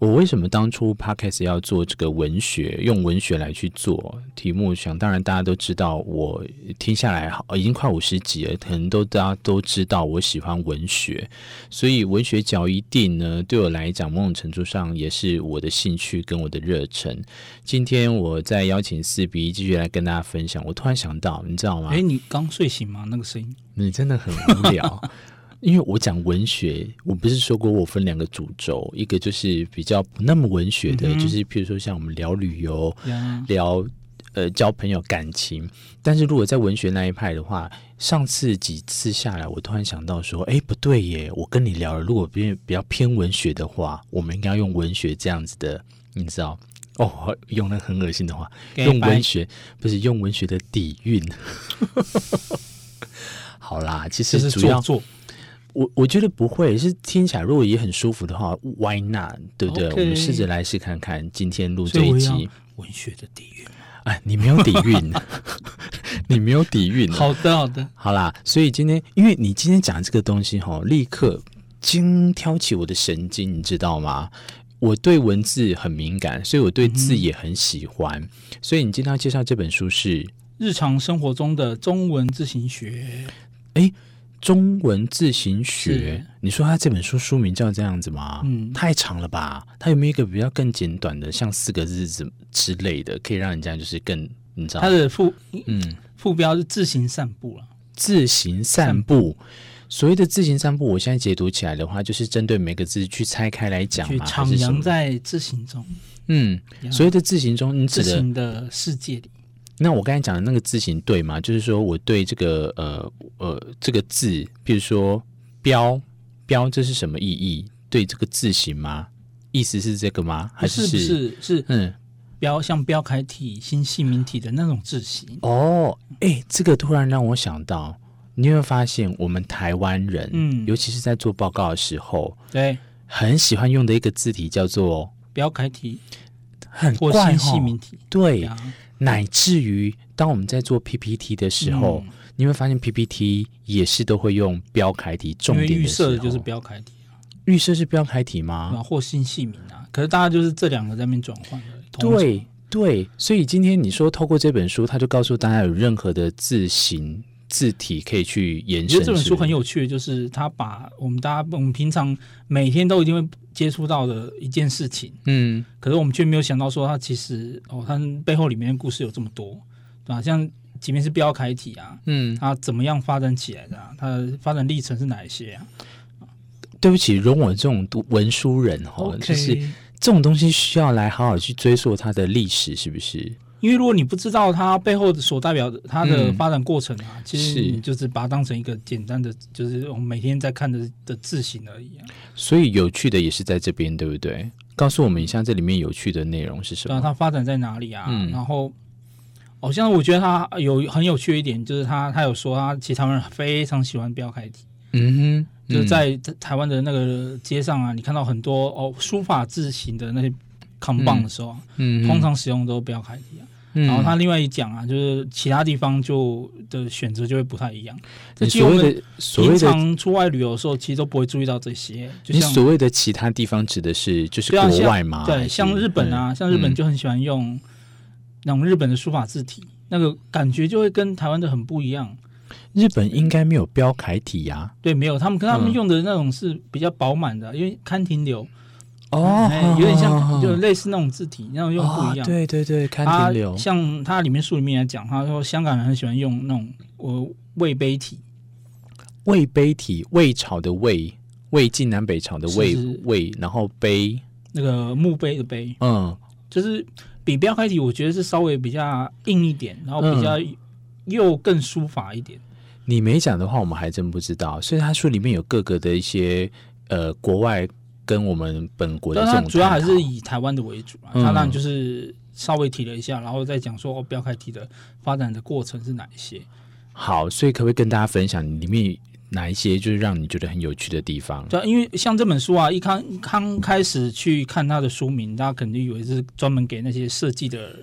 我为什么当初 Podcast 要做这个文学，用文学来去做题目？想当然大家都知道，我听下来好已经快五十集了，可能都大家都知道我喜欢文学，所以文学角一定呢，对我来讲，某种程度上也是我的兴趣跟我的热忱。今天我再邀请四 B 继续来跟大家分享。我突然想到，你知道吗？哎，你刚睡醒吗？那个声音，你真的很无聊。因为我讲文学，我不是说过我分两个主轴，一个就是比较不那么文学的，嗯、就是譬如说像我们聊旅游、嗯、聊呃交朋友、感情。但是如果在文学那一派的话，上次几次下来，我突然想到说，哎，不对耶，我跟你聊了，如果比比较偏文学的话，我们应该要用文学这样子的，你知道？哦，用那很恶心的话，用文学不是用文学的底蕴。好啦，其实主要做。我我觉得不会，是听起来如果也很舒服的话，Why not？对不对？Okay. 我们试着来试看看，今天录这一集文学的底蕴。哎，你没有底蕴，你没有底蕴。好的，好的，好啦。所以今天，因为你今天讲这个东西哈，立刻惊挑起我的神经，你知道吗？我对文字很敏感，所以我对字也很喜欢。嗯、所以你今天要介绍这本书是《日常生活中的中文字形学》。哎。中文字形学，你说他这本书书名叫这样子吗？嗯，太长了吧？他有没有一个比较更简短的，像四个字之之类的，可以让人家就是更你知道？他的副嗯副标是自行散步了。自行散步，所谓的自行散步，我现在解读起来的话，就是针对每个字去拆开来讲嘛，徜徉在自行中。嗯，所谓的自行中，你指的字形的世界里。那我刚才讲的那个字形对吗？就是说我对这个呃呃这个字，比如说标标，这是什么意义？对这个字形吗？意思是这个吗？还是是是是嗯标像标楷体、新细明体的那种字形？哦，哎，这个突然让我想到，你有没有发现我们台湾人，嗯，尤其是在做报告的时候，对，很喜欢用的一个字体叫做标楷体，很怪新细明体，对。乃至于当我们在做 PPT 的时候，嗯、你会发现 PPT 也是都会用标楷体重点预设的就是标楷体啊，预设是标楷体吗？或新细明啊？可是大家就是这两个在面转换的。对对，所以今天你说透过这本书，他就告诉大家有任何的字形字体可以去延伸。我觉得这本书很有趣的，就是他把我们大家我们平常每天都一定会。接触到的一件事情，嗯，可是我们却没有想到说，它其实哦，它背后里面的故事有这么多，对吧？像即便是标楷体啊，嗯，它怎么样发展起来的啊？它的发展历程是哪一些啊？对不起，容我这种读文书人哈.就是这种东西需要来好好去追溯它的历史，是不是？因为如果你不知道它背后所代表的它的发展过程啊，嗯、其实你就是把它当成一个简单的，就是我们每天在看的的字形而已啊。所以有趣的也是在这边，对不对？告诉我们一下这里面有趣的内容是什么？它发展在哪里啊？嗯、然后，好像我觉得它有很有趣一点，就是他他有说，他其实台湾人非常喜欢标楷体。嗯哼，嗯就是在台湾的那个街上啊，你看到很多哦书法字形的那些扛棒的时候，嗯，嗯通常使用都标楷体啊。嗯、然后他另外一讲啊，就是其他地方就的选择就会不太一样。这所谓的平常出外旅游的时候，其实都不会注意到这些。就像你所谓的其他地方指的是就是国外吗？对，像日本啊，嗯、像日本就很喜欢用那种日本的书法字体，嗯、那个感觉就会跟台湾的很不一样。日本应该没有标楷体呀、啊？对，没有，他们跟他们用的那种是比较饱满的，嗯、因为刊亭流。哦、嗯，有点像，就类似那种字体，那种用不一样。哦、对对对，看停留。像它里面书里面来讲，他说香港人很喜欢用那种呃魏碑体，魏碑体，魏朝的魏，魏晋南北朝的魏魏，然后碑那个墓碑的碑，嗯，就是比标楷体，我觉得是稍微比较硬一点，然后比较又更书法一点。嗯、你没讲的话，我们还真不知道。所以他书里面有各个的一些呃国外。跟我们本国的这种，主要还是以台湾的为主啊。他当然就是稍微提了一下，然后再讲说哦，标楷体的发展的过程是哪一些。好，所以可不可以跟大家分享里面哪一些就是让你觉得很有趣的地方？对，因为像这本书啊，一刚刚开始去看它的书名，大家肯定以为是专门给那些设计的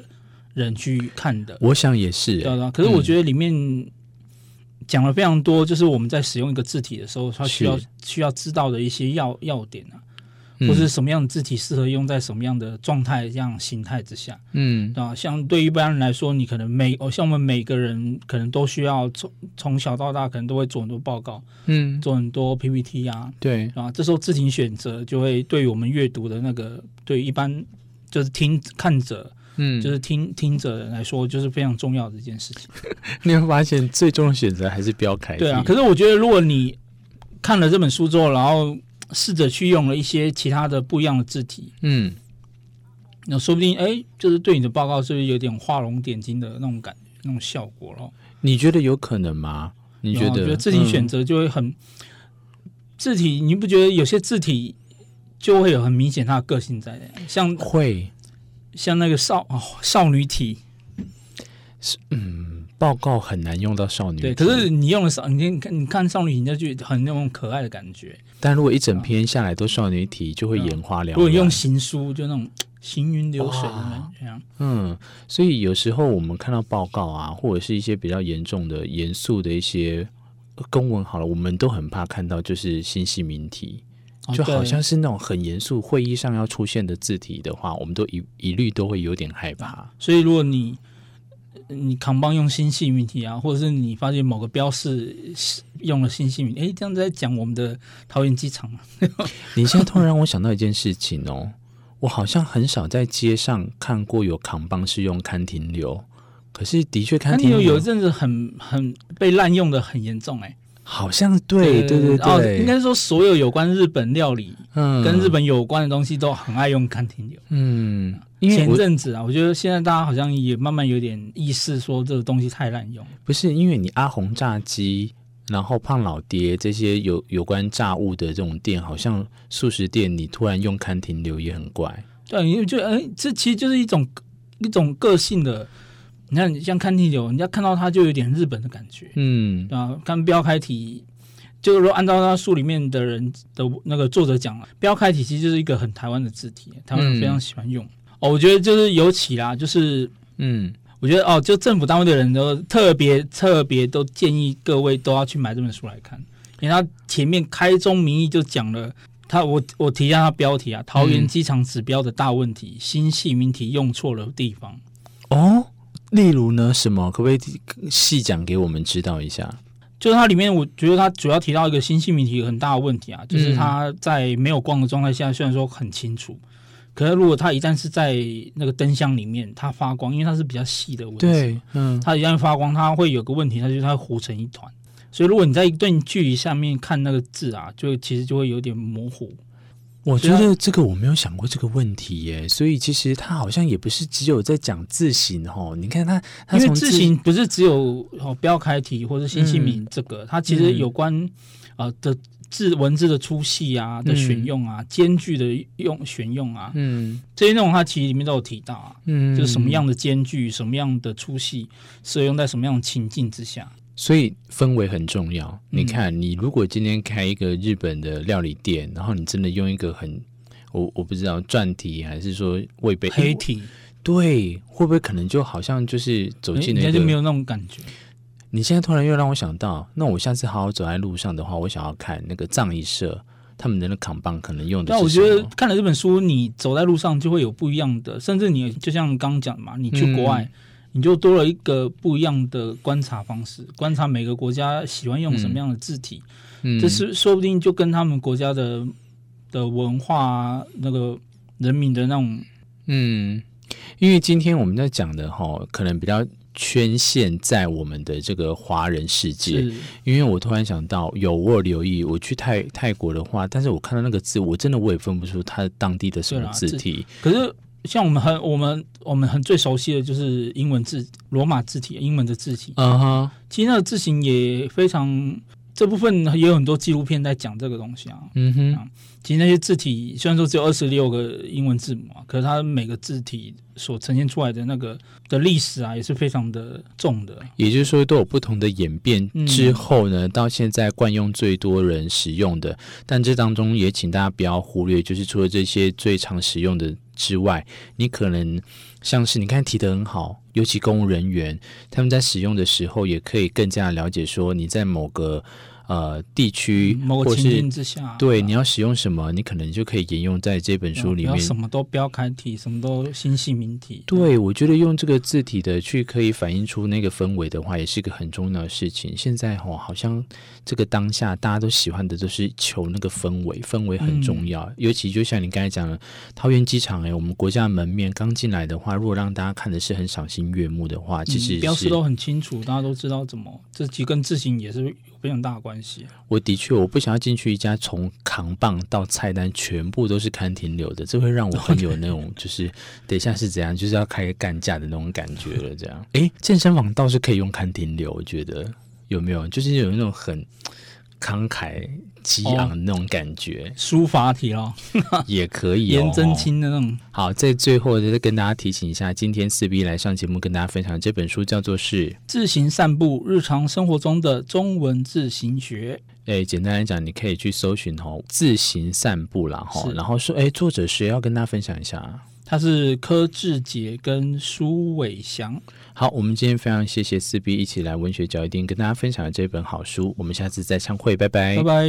人去看的。我想也是，对啊。可是我觉得里面讲了非常多，就是我们在使用一个字体的时候，它需要需要知道的一些要要点啊。或是什么样的字体适合用在什么样的状态、这样形态之下？嗯，啊，像对于一般人来说，你可能每哦，像我们每个人可能都需要从从小到大，可能都会做很多报告，嗯，做很多 PPT 啊，对啊，这时候字体选择就会对于我们阅读的那个，对一般就是听看者，嗯，就是听听者来说，就是非常重要的一件事情。你会发现，最终的选择还是标楷体。对啊，可是我觉得，如果你看了这本书之后，然后试着去用了一些其他的不一样的字体，嗯，那说不定哎，就是对你的报告是不是有点画龙点睛的那种感觉、那种效果咯？你觉得有可能吗？你觉得？我觉得字体选择就会很、嗯、字体，你不觉得有些字体就会有很明显它的个性在的？像会像那个少哦少女体，是嗯。报告很难用到少女，对，可是你用的少，你看你看少女体，那就很那种可爱的感觉。但如果一整篇下来都少女体，就会眼花缭乱。如果用行书，就那种 行云流水的感觉。嗯，所以有时候我们看到报告啊，或者是一些比较严重的、严肃的一些公文，好了，我们都很怕看到就是新细明体，就好像是那种很严肃会议上要出现的字体的话，我们都一一律都会有点害怕。所以如果你你扛帮用新细命题啊，或者是你发现某个标示用了新细明体，哎，这样在讲我们的桃园机场。你现在突然让我想到一件事情哦，我好像很少在街上看过有扛帮是用看停留，可是的确看停留有一阵子很很被滥用的很严重，哎，好像对对对对，哦，应该说所有有关日本料理，嗯，跟日本有关的东西都很爱用刊停留，嗯。前阵子啊，我觉得现在大家好像也慢慢有点意识，说这个东西太滥用。不是因为你阿红炸鸡，然后胖老爹这些有有关炸物的这种店，好像素食店，你突然用刊停留也很怪。对，因为就哎，这其实就是一种一种个性的。你看，你像看第九，人家看到它就有点日本的感觉。嗯，啊，看标开体，就是说按照他书里面的人的那个作者讲了，标开体其实就是一个很台湾的字体，台湾人非常喜欢用。嗯哦，我觉得就是尤其啦，就是嗯，我觉得哦，就政府单位的人都特别特别都建议各位都要去买这本书来看，因为他前面开宗明义就讲了，他我我提一下他标题啊，桃园机场指标的大问题，嗯、新细明体用错了地方。哦，例如呢，什么？可不可以细讲给我们知道一下？就是它里面，我觉得它主要提到一个新细明体很大的问题啊，就是它在没有光的状态下，虽然说很清楚。可是，如果它一旦是在那个灯箱里面，它发光，因为它是比较细的文字，对，嗯，它一旦发光，它会有个问题，它就是它糊成一团。所以，如果你在一段距离下面看那个字啊，就其实就会有点模糊。我觉得这个我没有想过这个问题耶，所以其实他好像也不是只有在讲字形哦。你看他，他因为字形不是只有哦标楷体或者新细明这个，嗯、它其实有关啊、呃、的。字文字的粗细啊的选用啊，间距、嗯、的用选用啊，嗯，这些内容它其实里面都有提到啊，嗯，就是什么样的间距，什么样的粗细，适用在什么样的情境之下，所以氛围很重要。嗯、你看，你如果今天开一个日本的料理店，然后你真的用一个很，我我不知道篆体还是说未被黑体，对，会不会可能就好像就是走进那个，就没有那种感觉。你现在突然又让我想到，那我下次好好走在路上的话，我想要看那个葬仪社他们的那扛棒可能用的。那我觉得看了这本书，你走在路上就会有不一样的，甚至你就像刚刚讲的嘛，你去国外，嗯、你就多了一个不一样的观察方式，观察每个国家喜欢用什么样的字体，嗯，这是说不定就跟他们国家的的文化那个人民的那种，嗯，因为今天我们在讲的哈，可能比较。圈限在我们的这个华人世界，因为我突然想到，有我有留意，我去泰泰国的话，但是我看到那个字，我真的我也分不出它当地的什么字体。可是像我们很我们我们很最熟悉的就是英文字罗马字体，英文的字体。嗯哼，其实那个字形也非常这部分也有很多纪录片在讲这个东西啊。嗯哼，啊、其实那些字体虽然说只有二十六个英文字母啊，可是它每个字体所呈现出来的那个的历史啊，也是非常的重的。也就是说，都有不同的演变之后呢，嗯、到现在惯用最多人使用的。但这当中也请大家不要忽略，就是除了这些最常使用的之外，你可能像是你看提得很好，尤其公务人员他们在使用的时候，也可以更加了解说你在某个。呃，地区、嗯、某个情境之下，对，你要使用什么，你可能就可以沿用在这本书里面。什么都标楷体，什么都新细明体。对，我觉得用这个字体的去可以反映出那个氛围的话，也是一个很重要的事情。现在哦，好像这个当下大家都喜欢的都是求那个氛围，氛围很重要。嗯、尤其就像你刚才讲的，桃园机场哎，我们国家的门面刚进来的话，如果让大家看的是很赏心悦目的话，其实、嗯、标识都很清楚，大家都知道怎么，这几根字形也是有非常大的关系。我的确，我不想要进去一家从扛棒到菜单全部都是看停留的，这会让我很有那种 就是等一下是怎样，就是要开干架的那种感觉了。这样，哎，健身房倒是可以用看停留，我觉得有没有？就是有那种很。慷慨激昂的那种感觉，书法体哦，也可以、哦，颜真卿的那种。好，在最后再跟大家提醒一下，今天四 B 来上节目跟大家分享的这本书叫做是《自行散步：日常生活中的中文字形学》。哎，简单来讲，你可以去搜寻哦，“自行散步”啦，哈，然后说，哎，作者谁要跟大家分享一下？他是柯志杰跟苏伟翔。好，我们今天非常谢谢四 B 一起来文学角一定跟大家分享的这本好书。我们下次再相会，拜拜，拜拜。